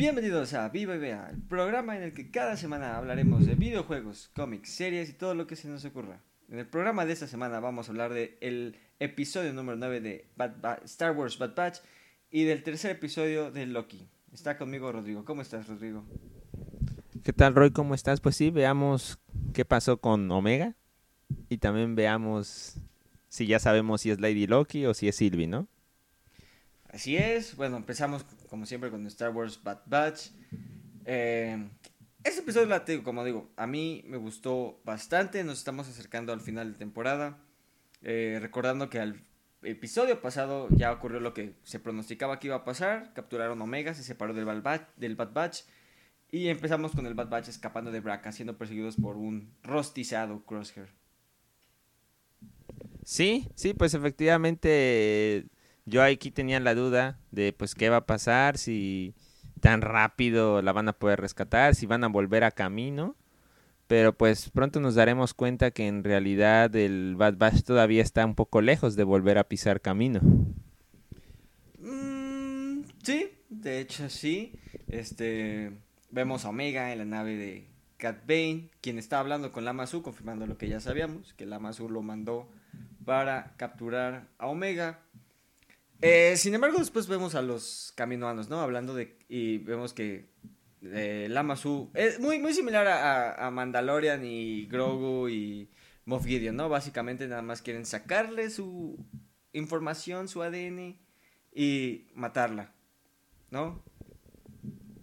Bienvenidos a Viva y Vea, el programa en el que cada semana hablaremos de videojuegos, cómics, series y todo lo que se nos ocurra. En el programa de esta semana vamos a hablar del episodio número 9 de Star Wars Bad Batch y del tercer episodio de Loki. Está conmigo Rodrigo. ¿Cómo estás, Rodrigo? ¿Qué tal, Roy? ¿Cómo estás? Pues sí, veamos qué pasó con Omega y también veamos si ya sabemos si es Lady Loki o si es Sylvie, ¿no? Así es. Bueno, empezamos como siempre con Star Wars Bad Batch. Este episodio, como digo, a mí me gustó bastante. Nos estamos acercando al final de temporada. Eh, recordando que al episodio pasado ya ocurrió lo que se pronosticaba que iba a pasar. Capturaron Omega, se separó del Bad Batch. Del Bad Batch y empezamos con el Bad Batch escapando de Braca, siendo perseguidos por un rostizado Crosshair. Sí, sí, pues efectivamente yo aquí tenía la duda de pues qué va a pasar, si tan rápido la van a poder rescatar, si van a volver a camino. Pero pues pronto nos daremos cuenta que en realidad el Bad Batch todavía está un poco lejos de volver a pisar camino. Mm, sí, de hecho sí. Este vemos a Omega en la nave de Cat quien está hablando con Lama Su, confirmando lo que ya sabíamos, que Lama Su lo mandó para capturar a Omega. Eh, sin embargo, después vemos a los caminoanos, ¿no? Hablando de. Y vemos que eh, Lama Su es muy, muy similar a, Mandalorian y Grogu y Moff Gideon, ¿no? Básicamente nada más quieren sacarle su información, su ADN y matarla, ¿no?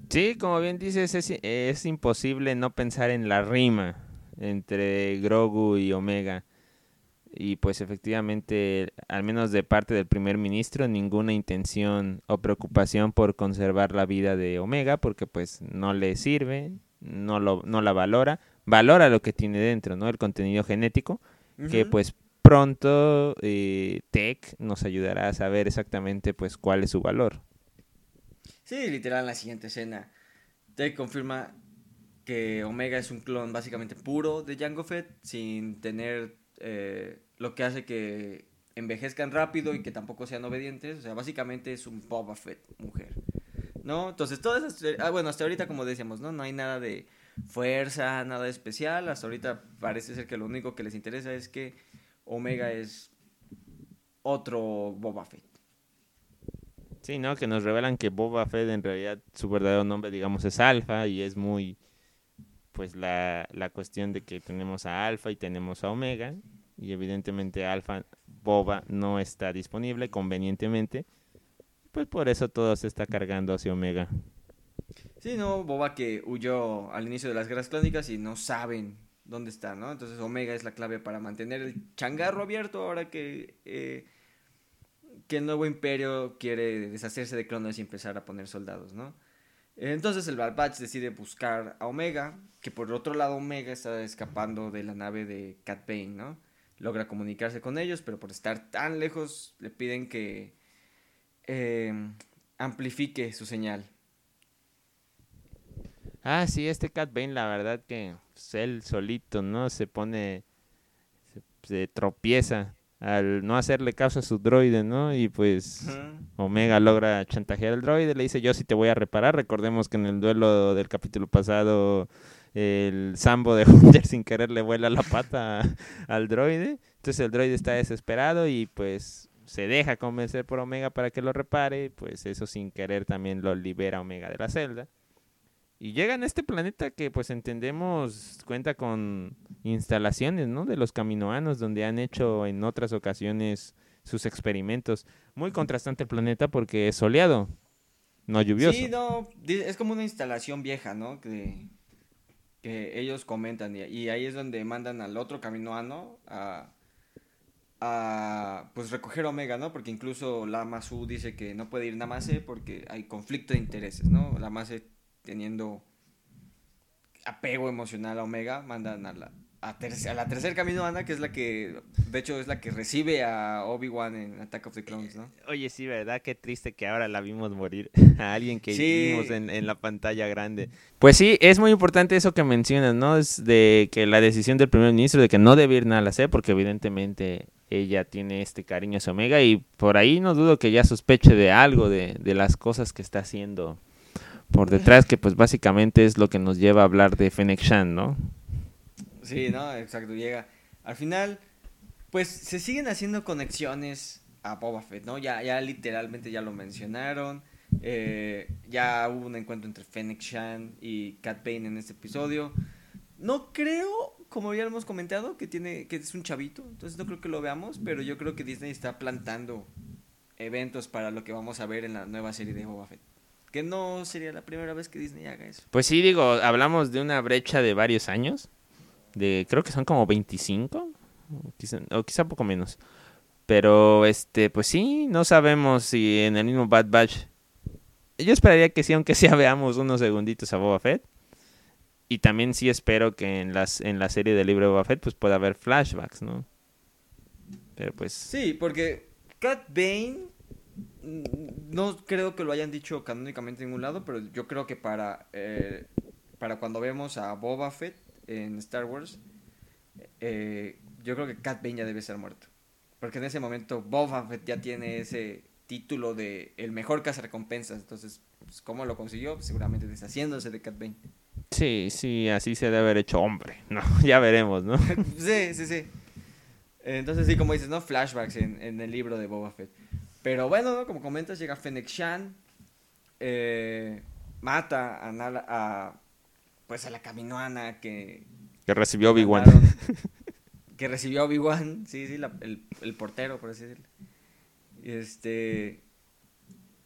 Sí, como bien dices, es, es imposible no pensar en la rima entre Grogu y Omega y pues efectivamente, al menos de parte del primer ministro, ninguna intención o preocupación por conservar la vida de Omega, porque pues no le sirve, no, lo, no la valora, valora lo que tiene dentro, ¿no? El contenido genético, que pues pronto eh, Tech nos ayudará a saber exactamente pues cuál es su valor. Sí, literal en la siguiente escena, Tech confirma que Omega es un clon básicamente puro de Jango Fett, sin tener eh, lo que hace que envejezcan rápido y que tampoco sean obedientes. O sea, básicamente es un Boba Fett mujer. ¿No? Entonces, todas esas... Ah, bueno, hasta ahorita, como decíamos, ¿no? No hay nada de fuerza, nada especial. Hasta ahorita parece ser que lo único que les interesa es que Omega es otro Boba Fett. Sí, ¿no? Que nos revelan que Boba Fett en realidad su verdadero nombre, digamos, es Alpha y es muy pues la, la cuestión de que tenemos a Alpha y tenemos a Omega y evidentemente Alpha Boba no está disponible convenientemente, pues por eso todo se está cargando hacia Omega. Sí, no, Boba que huyó al inicio de las guerras clónicas y no saben dónde está, ¿no? Entonces Omega es la clave para mantener el changarro abierto ahora que, eh, que el nuevo imperio quiere deshacerse de clones y empezar a poner soldados, ¿no? Entonces el Bad decide buscar a Omega, que por otro lado Omega está escapando de la nave de Cat Bane, ¿no? Logra comunicarse con ellos, pero por estar tan lejos le piden que eh, amplifique su señal. Ah, sí, este Cat Bane, la verdad que pues, él solito, ¿no? Se pone, se tropieza al no hacerle caso a su droide, ¿no? Y pues Omega logra chantajear al droide, le dice yo sí te voy a reparar. Recordemos que en el duelo del capítulo pasado el Sambo de Hunter sin querer le vuela la pata al droide. Entonces el droide está desesperado y pues se deja convencer por Omega para que lo repare. Pues eso sin querer también lo libera Omega de la celda. Y llegan a este planeta que pues entendemos cuenta con instalaciones, ¿no? De los caminoanos donde han hecho en otras ocasiones sus experimentos. Muy contrastante el planeta porque es soleado, no lluvioso. Sí, no, es como una instalación vieja, ¿no? Que, ellos comentan y, ahí es donde mandan al otro caminoano a, a pues recoger Omega, ¿no? Porque incluso la Masu dice que no puede ir Namase porque hay conflicto de intereses, ¿no? La Mase teniendo apego emocional a Omega, mandan a la, a, la tercer camino Ana, que es la que, de hecho, es la que recibe a Obi-Wan en Attack of the Clones, ¿no? Oye, sí, ¿verdad? Qué triste que ahora la vimos morir. a alguien que vimos en, en, la pantalla grande. Pues sí, es muy importante eso que mencionas, ¿no? Es de que la decisión del primer ministro de que no debe ir nada a la C, porque evidentemente ella tiene este cariño a Omega y por ahí no dudo que ya sospeche de algo, de, de las cosas que está haciendo por detrás, que pues básicamente es lo que nos lleva a hablar de Fennec Shan, ¿no? Sí, no, exacto, llega. Al final, pues se siguen haciendo conexiones a Boba Fett, ¿no? Ya, ya literalmente ya lo mencionaron. Eh, ya hubo un encuentro entre Fennec Shan y Cat Bane en este episodio. No creo, como ya hemos comentado, que tiene, que es un chavito, entonces no creo que lo veamos, pero yo creo que Disney está plantando eventos para lo que vamos a ver en la nueva serie de Boba Fett. Que no sería la primera vez que Disney haga eso. Pues sí, digo, hablamos de una brecha de varios años. De, creo que son como 25, o quizá, poco menos. Pero, este, pues sí, no sabemos si en el mismo Bad Batch. Yo esperaría que sí, aunque sea veamos unos segunditos a Boba Fett. Y también sí espero que en, las, en la serie del libro de Boba Fett pues pueda haber flashbacks, ¿no? Pero pues... Sí, porque Cat Bane no creo que lo hayan dicho canónicamente en ningún lado, pero yo creo que para, eh, para cuando vemos a Boba Fett en Star Wars, eh, yo creo que Cat Bane ya debe ser muerto. Porque en ese momento Boba Fett ya tiene ese título de el mejor recompensas Entonces, pues, ¿cómo lo consiguió? Seguramente deshaciéndose de Cat Bane. Sí, sí, así se debe haber hecho hombre. No, ya veremos, ¿no? sí, sí, sí. Entonces, sí, como dices, ¿no? Flashbacks en, en el libro de Boba Fett. Pero bueno, como comentas, llega Fennec Shan, eh, mata a, a, pues a la caminoana que... Que recibió Obi-Wan. que recibió Obi-Wan, sí, sí, el, portero, por así decirlo. Este...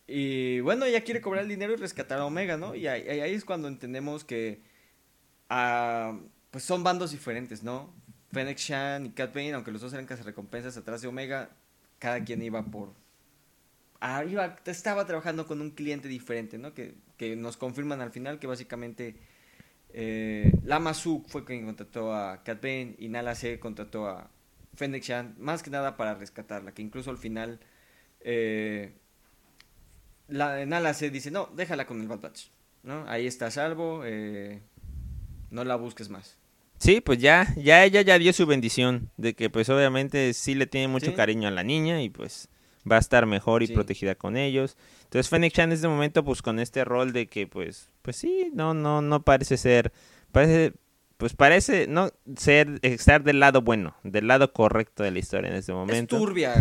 Y bueno, ella quiere cobrar el dinero y rescatar a Omega, ¿no? Y ahí, ahí es cuando entendemos que... Ah, pues son bandos diferentes, ¿no? Fennec Shan y Cat Bane, aunque los dos eran recompensas atrás de Omega, cada quien iba por, arriba estaba trabajando con un cliente diferente, ¿no? Que, que nos confirman al final que básicamente eh, Lama Su fue quien contrató a Cat Bane y Nala C contrató a Fennec Shan, más que nada para rescatarla, que incluso al final eh, la, Nala C dice, no, déjala con el Bad Batch, ¿no? Ahí está salvo, eh, no la busques más. Sí, pues ya, ya ella ya dio su bendición, de que pues obviamente sí le tiene mucho cariño a la niña y pues va a estar mejor y protegida con ellos. Entonces Fennec Chan en este momento pues con este rol de que pues pues sí, no no no parece ser parece pues parece no ser estar del lado bueno, del lado correcto de la historia en este momento. Es turbia,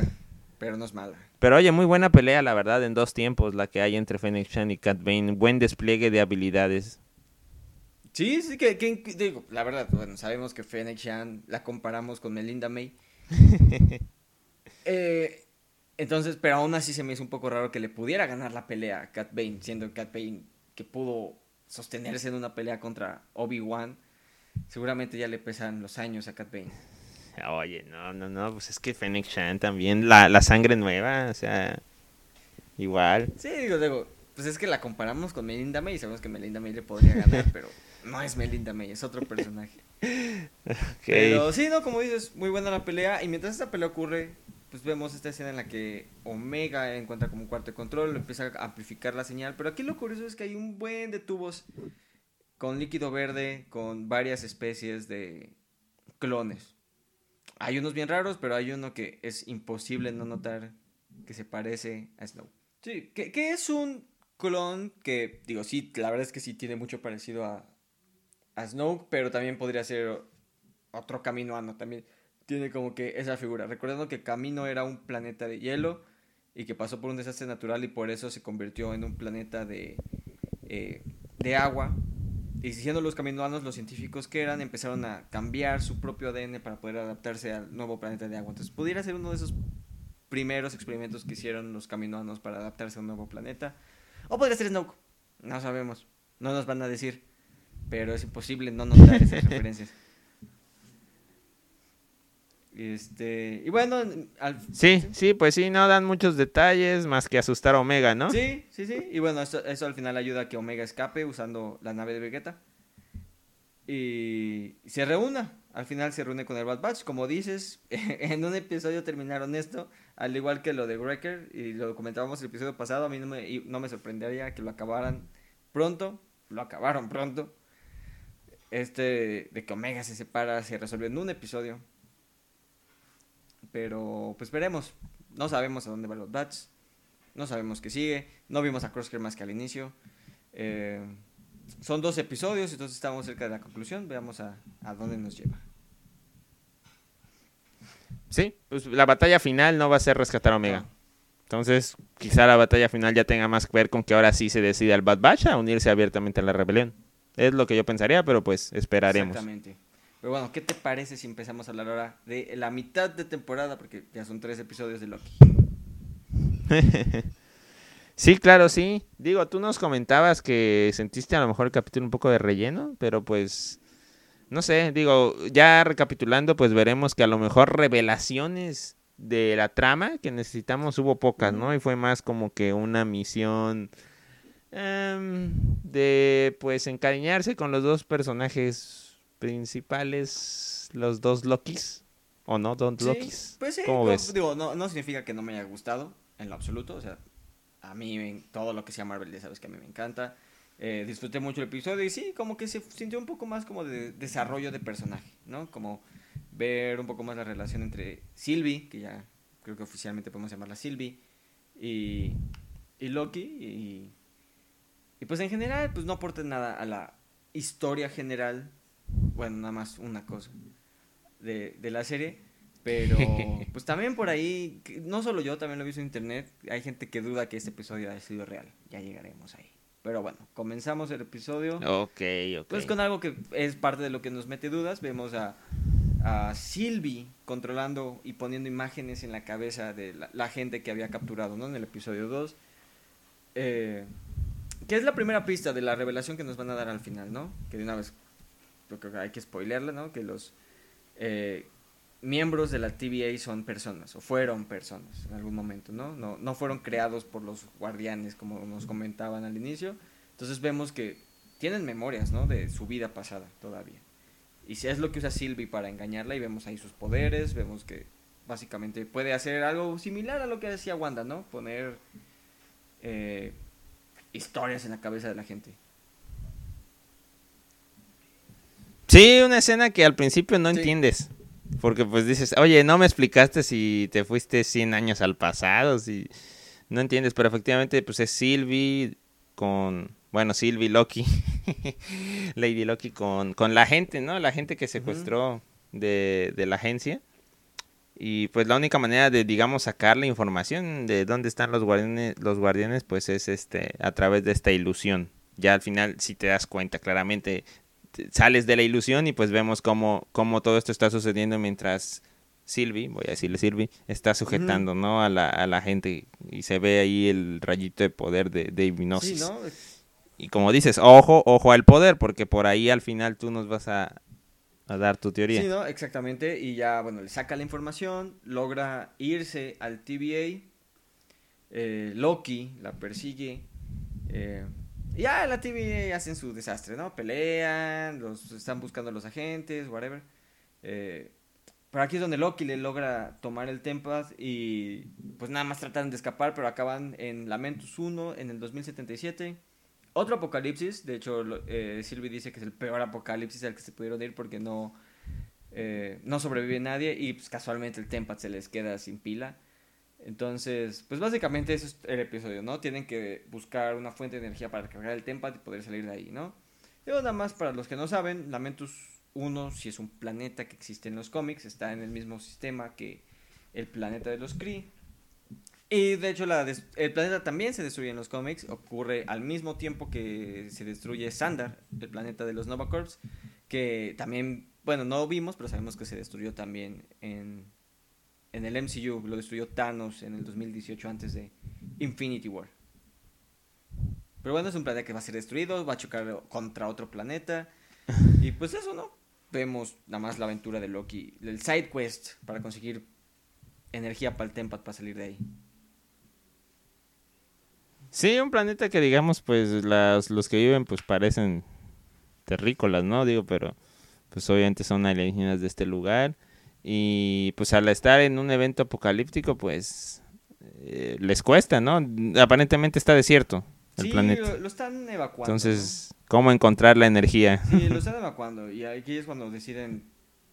pero no es mala. Pero oye, muy buena pelea, la verdad, en dos tiempos, la que hay entre Fennec Chan y Cat Bane. Buen despliegue de habilidades. Sí, sí, que, digo, la verdad, bueno, sabemos que Fennec Chan la comparamos con Melinda May. eh, entonces, pero aún así se me hizo un poco raro que le pudiera ganar la pelea a Cat Bane, siendo Cat Bane que pudo sostenerse en una pelea contra Obi-Wan. Seguramente ya le pesan los años a Cat Bane. Oye, no, no, no, pues es que Fennec Shan también, la, la sangre nueva, o sea, igual. Sí, digo, digo, pues es que la comparamos con Melinda May sabemos que Melinda May le podría ganar, pero no es Melinda May, es otro personaje. Pero sí, no, como dices, muy buena la pelea y mientras esta pelea ocurre, pues vemos esta escena en la que Omega encuentra como un cuarto de control, empieza a amplificar la señal, pero aquí lo curioso es que hay un buen de tubos con líquido verde, con varias especies de clones. Hay unos bien raros, pero hay uno que es imposible no notar que se parece a Snow. Sí, que, es un clon que, digo, sí, la verdad es que sí tiene mucho parecido a, a Snoke, pero también podría ser otro camino también tiene como que esa figura. Recordando que Camino era un planeta de hielo y que pasó por un desastre natural y por eso se convirtió en un planeta de, eh, de agua. Y siendo los caminoanos los científicos que eran, empezaron a cambiar su propio ADN para poder adaptarse al nuevo planeta de agua. Entonces, pudiera ser uno de esos primeros experimentos que hicieron los caminoanos para adaptarse a un nuevo planeta. O podría ser Snoke. No sabemos. No nos van a decir. Pero es imposible no notar esas referencias. Este, y bueno, sí, sí, pues sí, no dan muchos detalles más que asustar a Omega, ¿no? Sí, sí, sí. Y bueno, eso, al final ayuda a que Omega escape usando la nave de Vegeta. Y se reúna. Al final se reúne con el Bad Batch. Como dices, en un episodio terminaron esto, al igual que lo de Wrecker, y lo comentábamos el episodio pasado. A mí no me, no me sorprendería que lo acabaran pronto. Lo acabaron pronto. Este de que Omega se separa se resolvió en un episodio pero pues veremos. No sabemos a dónde van los Bats. No sabemos qué sigue. No vimos a Crosshair más que al inicio. Eh, son dos episodios, entonces estamos cerca de la conclusión. Veamos a, a dónde nos lleva. Sí, pues la batalla final no va a ser rescatar a Omega. Entonces, quizá la batalla final ya tenga más que ver con que ahora sí se decida el Bad Batch a unirse abiertamente a la rebelión. Es lo que yo pensaría, pero pues esperaremos. Exactamente. Pero bueno, ¿qué te parece si empezamos a hablar ahora de la mitad de temporada? Porque ya son tres episodios de Loki. sí, claro, sí. Digo, tú nos comentabas que sentiste a lo mejor el capítulo un poco de relleno, pero pues, no sé, digo, ya recapitulando, pues veremos que a lo mejor revelaciones de la trama que necesitamos hubo pocas, ¿no? Y fue más como que una misión em, de, pues, encariñarse con los dos personajes principales, los dos Lokis. ¿O no? Dos Lokis. Pues sí, ¿Cómo ves? Digo, no, no significa que no me haya gustado en lo absoluto. O sea, a mí todo lo que sea Marvel, ya sabes que a mí me encanta. Eh, disfruté mucho el episodio y sí, como que se sintió un poco más como de desarrollo de personaje, ¿no? Como ver un poco más la relación entre Sylvie, que ya creo que oficialmente podemos llamarla Sylvie, y, y Loki. Y, y, pues en general, pues no aporta nada a la historia general. Bueno, nada más una cosa de, de la serie. Pero, pues también por ahí, no solo yo, también lo he visto en internet, hay gente que duda que este episodio haya sido real. Ya llegaremos ahí. Pero bueno, comenzamos el episodio. Ok, ok. Pues con algo que es parte de lo que nos mete dudas. Vemos a, a Sylvie controlando y poniendo imágenes en la cabeza de la, gente que había capturado, ¿no? En el episodio 2. Eh, que es la primera pista de la revelación que nos van a dar al final, ¿no? Que de una vez, creo que hay que spoilerla, ¿no? Que los... Eh, miembros de la TVA son personas, o fueron personas en algún momento, ¿no? No, no fueron creados por los guardianes, como nos comentaban al inicio. Entonces vemos que tienen memorias, ¿no? De su vida pasada todavía. Y si es lo que usa Sylvie para engañarla, y vemos ahí sus poderes, vemos que básicamente puede hacer algo similar a lo que decía Wanda, ¿no? Poner eh, historias en la cabeza de la gente. Sí, una escena que al principio no entiendes. Porque pues dices, oye, no me explicaste si te fuiste 100 años al pasado, si no entiendes, pero efectivamente pues es Sylvie con, bueno, Sylvie Loki, Lady Loki con, con la gente, ¿no? La gente que secuestró de, de la agencia. Y pues la única manera de, digamos, sacar la información de dónde están los guardianes, los guardianes, pues es este, a través de esta ilusión. Ya al final, si te das cuenta claramente, sales de la ilusión y pues vemos cómo, cómo todo esto está sucediendo mientras Sylvie, voy a decirle Sylvie, está sujetando, ¿no? A la, a la gente y se ve ahí el rayito de poder de, de hipnosis. Y como dices, ojo, ojo al poder, porque por ahí al final tú nos vas a, a dar tu teoría. Sí, ¿no? Exactamente. Y ya, bueno, le saca la información, logra irse al TVA. Eh, Loki la persigue. Eh, ya la TV hacen su desastre, ¿no? Pelean, los están buscando los agentes, whatever. Eh, pero aquí es donde Loki le logra tomar el Tempad y pues nada más tratan de escapar, pero acaban en Lamentus 1 en el 2077. Otro apocalipsis, de hecho eh, Sylvie dice que es el peor apocalipsis al que se pudieron ir porque no, eh, no sobrevive nadie y pues casualmente el Tempad se les queda sin pila. Entonces, pues básicamente eso es el episodio, ¿no? Tienen que buscar una fuente de energía para cargar el Tempat y poder salir de ahí, ¿no? Y nada más para los que no saben, Lamentus 1, si es un planeta que existe en los cómics, está en el mismo sistema que el planeta de los Kree. Y de hecho la el planeta también se destruye en los cómics, ocurre al mismo tiempo que se destruye Sandar, el planeta de los Nova Corps, que también, bueno, no vimos, pero sabemos que se destruyó también en en el MCU lo destruyó Thanos en el 2018 antes de Infinity War. Pero bueno, es un planeta que va a ser destruido, va a chocar contra otro planeta. Y pues eso, ¿no? Vemos nada más la aventura de Loki, el side quest para conseguir energía para el Tempat para salir de ahí. Sí, un planeta que digamos, pues las, los que viven pues parecen terrícolas, ¿no? Digo, pero pues obviamente son alienígenas de este lugar. Y pues al estar en un evento apocalíptico, pues eh, les cuesta, ¿no? Aparentemente está desierto el sí, planeta. Lo, lo, están evacuando. Entonces, ¿cómo encontrar la energía? Sí, lo están evacuando. Y aquí es cuando deciden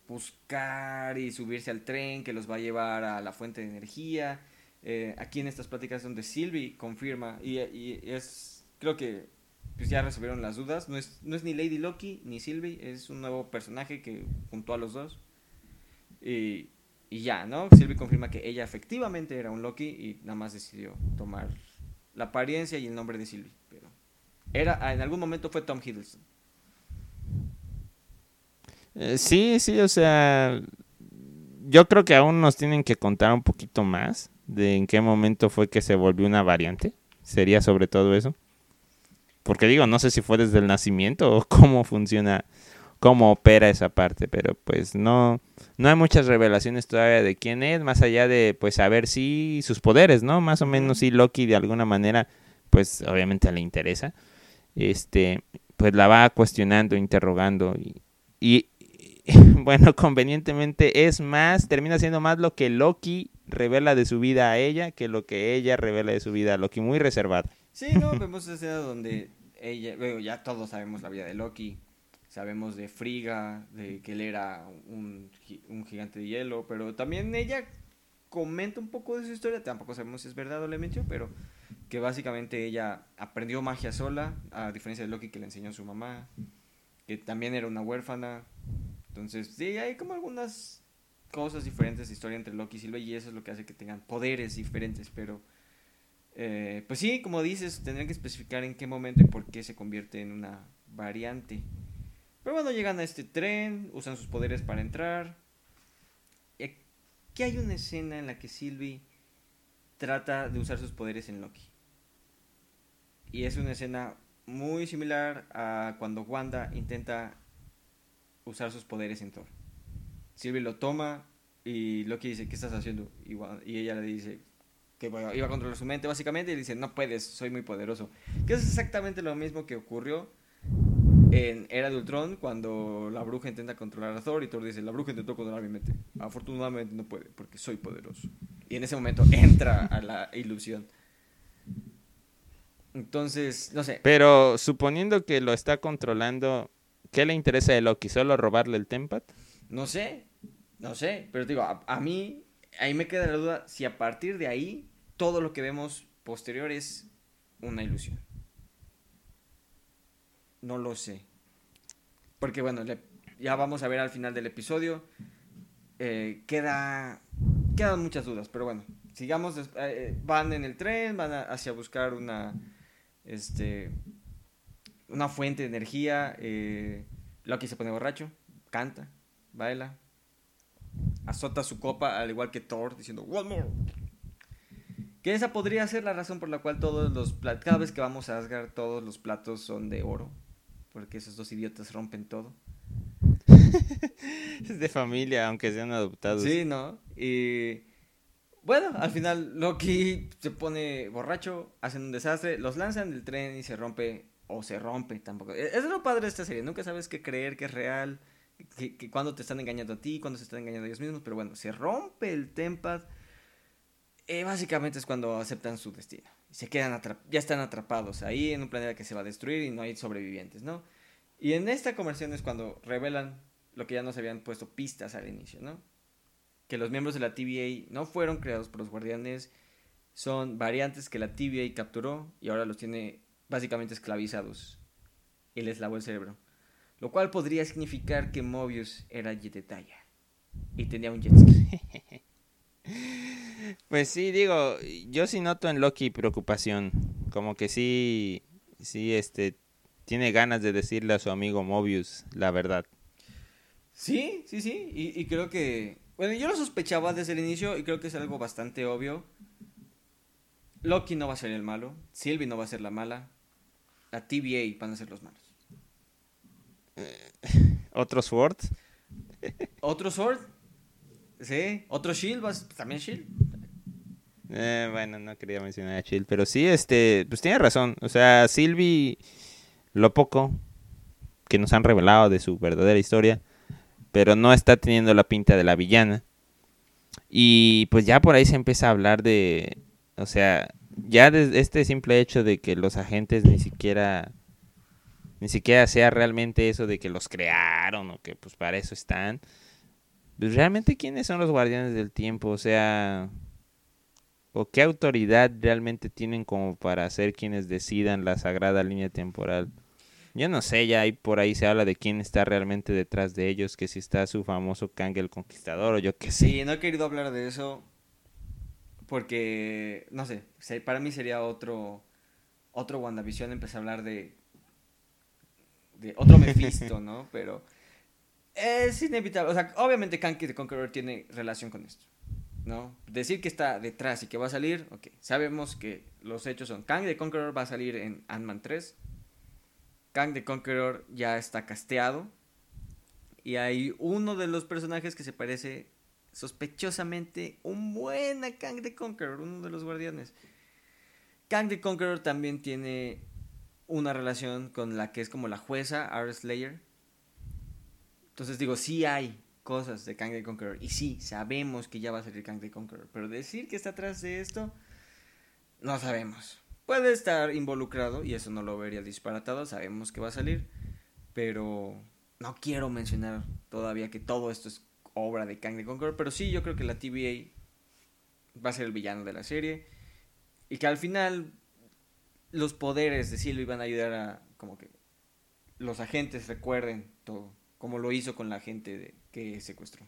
buscar y subirse al tren que los va a llevar a la fuente de energía. Eh, aquí en estas pláticas donde Sylvie confirma, y, y, es, creo que pues ya resolvieron las dudas. No es, no es ni Lady Loki ni Sylvie, es un nuevo personaje que juntó a los dos. Y, ya, ¿no? Sylvie confirma que ella efectivamente era un Loki y nada más decidió tomar la apariencia y el nombre de Sylvie. Pero era, en algún momento fue Tom Hiddleston. Eh, sí, sí, o sea, yo creo que aún nos tienen que contar un poquito más de en qué momento fue que se volvió una variante. Sería sobre todo eso. Porque digo, no sé si fue desde el nacimiento o cómo funciona, cómo opera esa parte, pero pues no, no hay muchas revelaciones todavía de quién es, más allá de pues saber si sus poderes, ¿no? Más o menos si Loki de alguna manera, pues obviamente le interesa. Este, pues la va cuestionando, interrogando y, y bueno, convenientemente es más, termina siendo más lo que Loki revela de su vida a ella que lo que ella revela de su vida a Loki, muy reservado. Sí, no, vemos escena donde ella, bueno, ya todos sabemos la vida de Loki, sabemos de Friga, de que él era un, gigante de hielo, pero también ella comenta un poco de su historia, tampoco sabemos si es verdad o le mintió, pero que básicamente ella aprendió magia sola, a diferencia de Loki que le enseñó a su mamá, que también era una huérfana. Entonces, sí, hay como algunas cosas diferentes de historia entre Loki y Silva y eso es lo que hace que tengan poderes diferentes, pero eh, pues sí, como dices, tendrían que especificar en qué momento y por qué se convierte en una variante. Pero bueno, llegan a este tren, usan sus poderes para entrar. Y aquí hay una escena en la que Sylvie trata de usar sus poderes en Loki. Y es una escena muy similar a cuando Wanda intenta usar sus poderes en Thor. Sylvie lo toma y Loki dice, ¿qué estás haciendo? Y, ella le dice que iba a controlar su mente básicamente y dice, no puedes, soy muy poderoso. Que es exactamente lo mismo que ocurrió en Era de Ultron cuando la bruja intenta controlar a Thor y Thor dice, la bruja intentó controlar mi mente. Afortunadamente no puede porque soy poderoso. Y en ese momento entra a la ilusión. Entonces, no sé. Pero suponiendo que lo está controlando, ¿qué le interesa de Loki? ¿Solo robarle el Tempat? No sé, no sé, pero digo, a, mí, ahí me queda la duda si a partir de ahí todo lo que vemos posterior es una ilusión. No lo sé. Porque bueno, ya vamos a ver al final del episodio. Eh, queda, quedan muchas dudas, pero bueno, sigamos. Eh, van en el tren, van hacia buscar una, este, una fuente de energía. Eh, Loki se pone borracho, canta baila, azota su copa al igual que Thor diciendo One more. Que esa podría ser la razón por la cual todos los cada vez que vamos a Asgard todos los platos son de oro, porque esos dos idiotas rompen todo. es de familia, aunque sean adoptados. Sí, ¿no? Y bueno, al final Loki se pone borracho, hacen un desastre, los lanzan del tren y se rompe o se rompe tampoco. Es lo padre de esta serie, nunca sabes qué creer, qué es real que, cuando te están engañando a ti, cuando se están engañando a ellos mismos, pero bueno, se rompe el Tempad, eh, básicamente es cuando aceptan su destino. Se quedan ya están atrapados ahí en un planeta que se va a destruir y no hay sobrevivientes, ¿no? Y en esta conversión es cuando revelan lo que ya nos habían puesto pistas al inicio, ¿no? Que los miembros de la TVA no fueron creados por los guardianes, son variantes que la TVA capturó y ahora los tiene básicamente esclavizados y les lavó el cerebro. Lo cual podría significar que Mobius era Yetetaya y tenía un jet Pues sí, digo, yo sí noto en Loki preocupación, como que sí, sí, este, tiene ganas de decirle a su amigo Mobius la verdad. Sí, sí, sí, y, y creo que, bueno, yo lo sospechaba desde el inicio y creo que es algo bastante obvio. Loki no va a ser el malo, Sylvie no va a ser la mala, la TVA van a ser los malos. ¿Otro Sword? ¿Otro Sword? Sí, otro Shield, también Shield. Eh, bueno, no quería mencionar a Shield, pero sí, este, pues tiene razón. O sea, Sylvie, lo poco que nos han revelado de su verdadera historia, pero no está teniendo la pinta de la villana. Y pues ya por ahí se empieza a hablar de, o sea, ya desde este simple hecho de que los agentes ni siquiera ni siquiera sea realmente eso de que los crearon o que pues para eso están. Pues realmente quiénes son los guardianes del tiempo, o sea, o qué autoridad realmente tienen como para ser quienes decidan la sagrada línea temporal. Yo no sé, ya ahí por ahí se habla de quién está realmente detrás de ellos, que si está su famoso Kang el Conquistador o yo qué sé. Sí, no he querido hablar de eso porque, no sé, para mí sería otro, otro WandaVision empezar a hablar de, de otro Mephisto, ¿no? Pero es inevitable, o sea, obviamente Kang the Conqueror tiene relación con esto. ¿no? Decir que está detrás y que va a salir, ok. Sabemos que los hechos son Kang the Conqueror va a salir en Ant-Man 3. Kang the Conqueror ya está casteado. Y hay uno de los personajes que se parece sospechosamente un buen a Kang the Conqueror, uno de los guardianes. Kang the Conqueror también tiene una relación con la que es como la jueza, Art Slayer. Entonces digo, sí hay cosas de Kang the Conqueror. Y sí, sabemos que ya va a salir Kang the Conqueror. Pero decir que está atrás de esto, no sabemos. Puede estar involucrado y eso no lo vería disparatado. Sabemos que va a salir. Pero no quiero mencionar todavía que todo esto es obra de Kang the Conqueror. Pero sí, yo creo que la TVA va a ser el villano de la serie. Y que al final los poderes de Sylvie van a ayudar a como que los agentes recuerden todo como lo hizo con la gente de, que secuestró.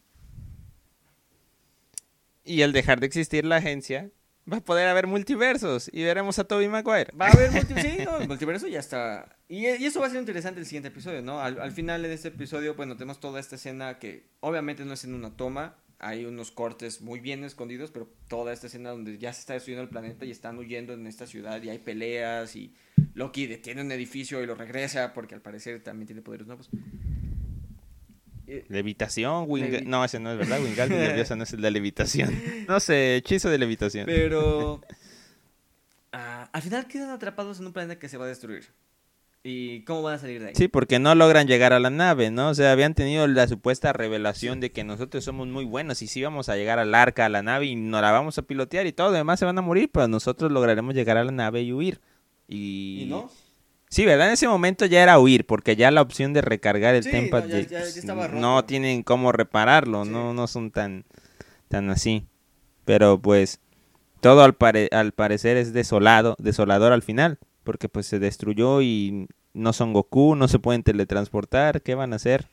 Y al dejar de existir la agencia, va a poder haber multiversos y veremos a Toby Maguire. Va a haber multiversos, sí, no, multiverso ya está. Y, eso va a ser interesante el siguiente episodio, ¿no? Al, al, final de este episodio, bueno, tenemos toda esta escena que obviamente no es en una toma, hay unos cortes muy bien escondidos, pero toda esta escena donde ya se está destruyendo el planeta y están huyendo en esta ciudad y hay peleas y Loki detiene un edificio y lo regresa porque al parecer también tiene poderes nuevos. Eh, levitación, no, ese no es verdad, Wingardium nerviosa no es el de levitación. No sé, hechizo de levitación. Pero ah, al final quedan atrapados en un planeta que se va a destruir. ¿Y cómo van a salir de ahí? Sí, porque no logran llegar a la nave, ¿no? O sea, habían tenido la supuesta revelación de que nosotros somos muy buenos y sí vamos a llegar al arca, a la nave y nos la vamos a pilotear y todo, demás se van a morir, pero nosotros lograremos llegar a la nave y huir. Y, ¿Y no? Sí, ¿verdad? En ese momento ya era huir, porque ya la opción de recargar el sí, no, no, tienen cómo repararlo, no, no son tan, tan así. Pero pues todo al, al parecer es desolado, desolador al final, porque pues se destruyó y no son Goku, no se pueden teletransportar, ¿qué van a hacer?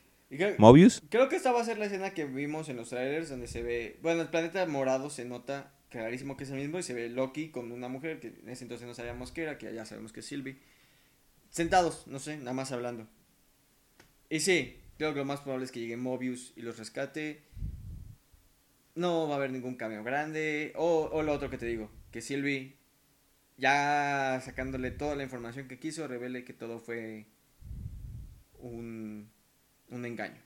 ¿Mobius? Creo que esta va a ser la escena que vimos en los trailers donde se ve, bueno, el planeta morado se nota clarísimo que es el mismo y se ve Loki con una mujer que en ese entonces no sabíamos que era, que ya sabemos que es Sylvie Sentados, no sé, nada más hablando. Y sí, creo que lo más probable es que llegue Mobius y los rescate. No va a haber ningún cambio grande. O, o lo otro que te digo, que Sylvie, ya sacándole toda la información que quiso, revele que todo fue un, un engaño.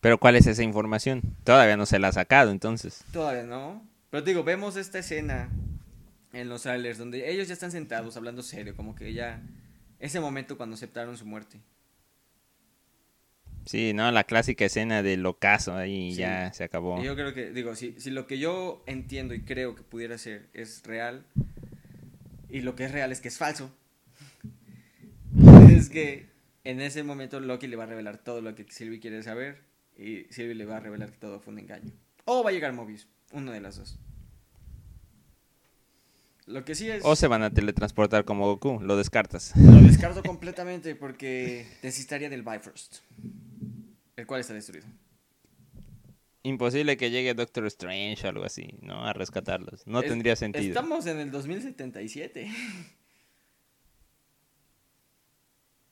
Pero ¿cuál es esa información? Todavía no se la ha sacado, entonces. Todavía no. Pero te digo, vemos esta escena en los trailers, donde ellos ya están sentados hablando serio, como que ya ese momento cuando aceptaron su muerte. Sí, no, la clásica escena del ocaso ahí ya se acabó. yo creo que, digo, si, si lo que yo entiendo y creo que pudiera ser es real, y lo que es real es que es falso, es que en ese momento Loki le va a revelar todo lo que Sylvie quiere saber, y Sylvie le va a revelar que todo fue un engaño. O va a llegar Mobius, uno de las dos. Lo que sí es... O se van a teletransportar como Goku, lo descartas. Lo descarto completamente porque necesitaría del Bifrost, el cual está destruido. Imposible que llegue Doctor Strange o algo así, ¿no? A rescatarlos. No tendría sentido. Estamos en el 2077.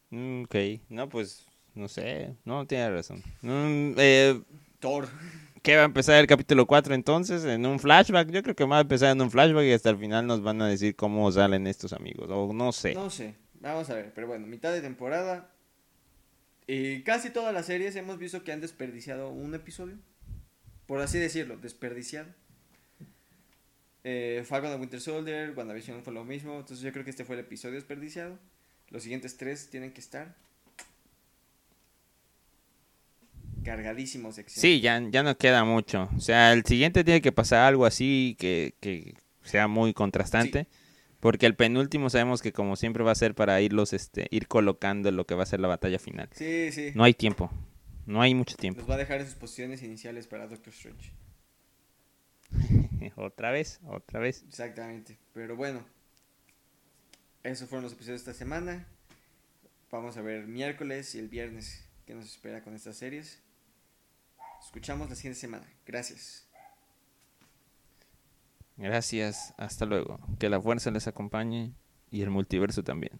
Mm, ok, no, pues, no sé. No, tiene razón. Mm, eh, Thor. ¿Qué va a empezar el capítulo 4 entonces? ¿En un flashback? Yo creo que va a empezar en un flashback y hasta el final nos van a decir cómo salen estos amigos. O no sé. No sé. Vamos a ver. Pero bueno, mitad de temporada. Y casi todas las series hemos visto que han desperdiciado un episodio. Por así decirlo, desperdiciado. Eh, Falcon de Winter Soldier, WandaVision fue lo mismo. Entonces yo creo que este fue el episodio desperdiciado. Los siguientes tres tienen que estar. Cargadísimos Sí, ya, ya no queda mucho. O sea, el siguiente tiene que pasar algo así que, que sea muy contrastante. Porque el penúltimo sabemos que como siempre va a ser para irlos, este, ir colocando lo que va a ser la batalla final. Sí, sí. No hay tiempo. No hay mucho tiempo. Nos va a dejar en sus posiciones iniciales para Doctor Strange. otra vez, otra vez. Exactamente. Pero bueno, esos fueron los episodios de esta semana. Vamos a ver miércoles y el viernes qué nos espera con estas series. Escuchamos la siguiente semana. Gracias. Gracias. Hasta luego. Que la fuerza les acompañe y el multiverso también.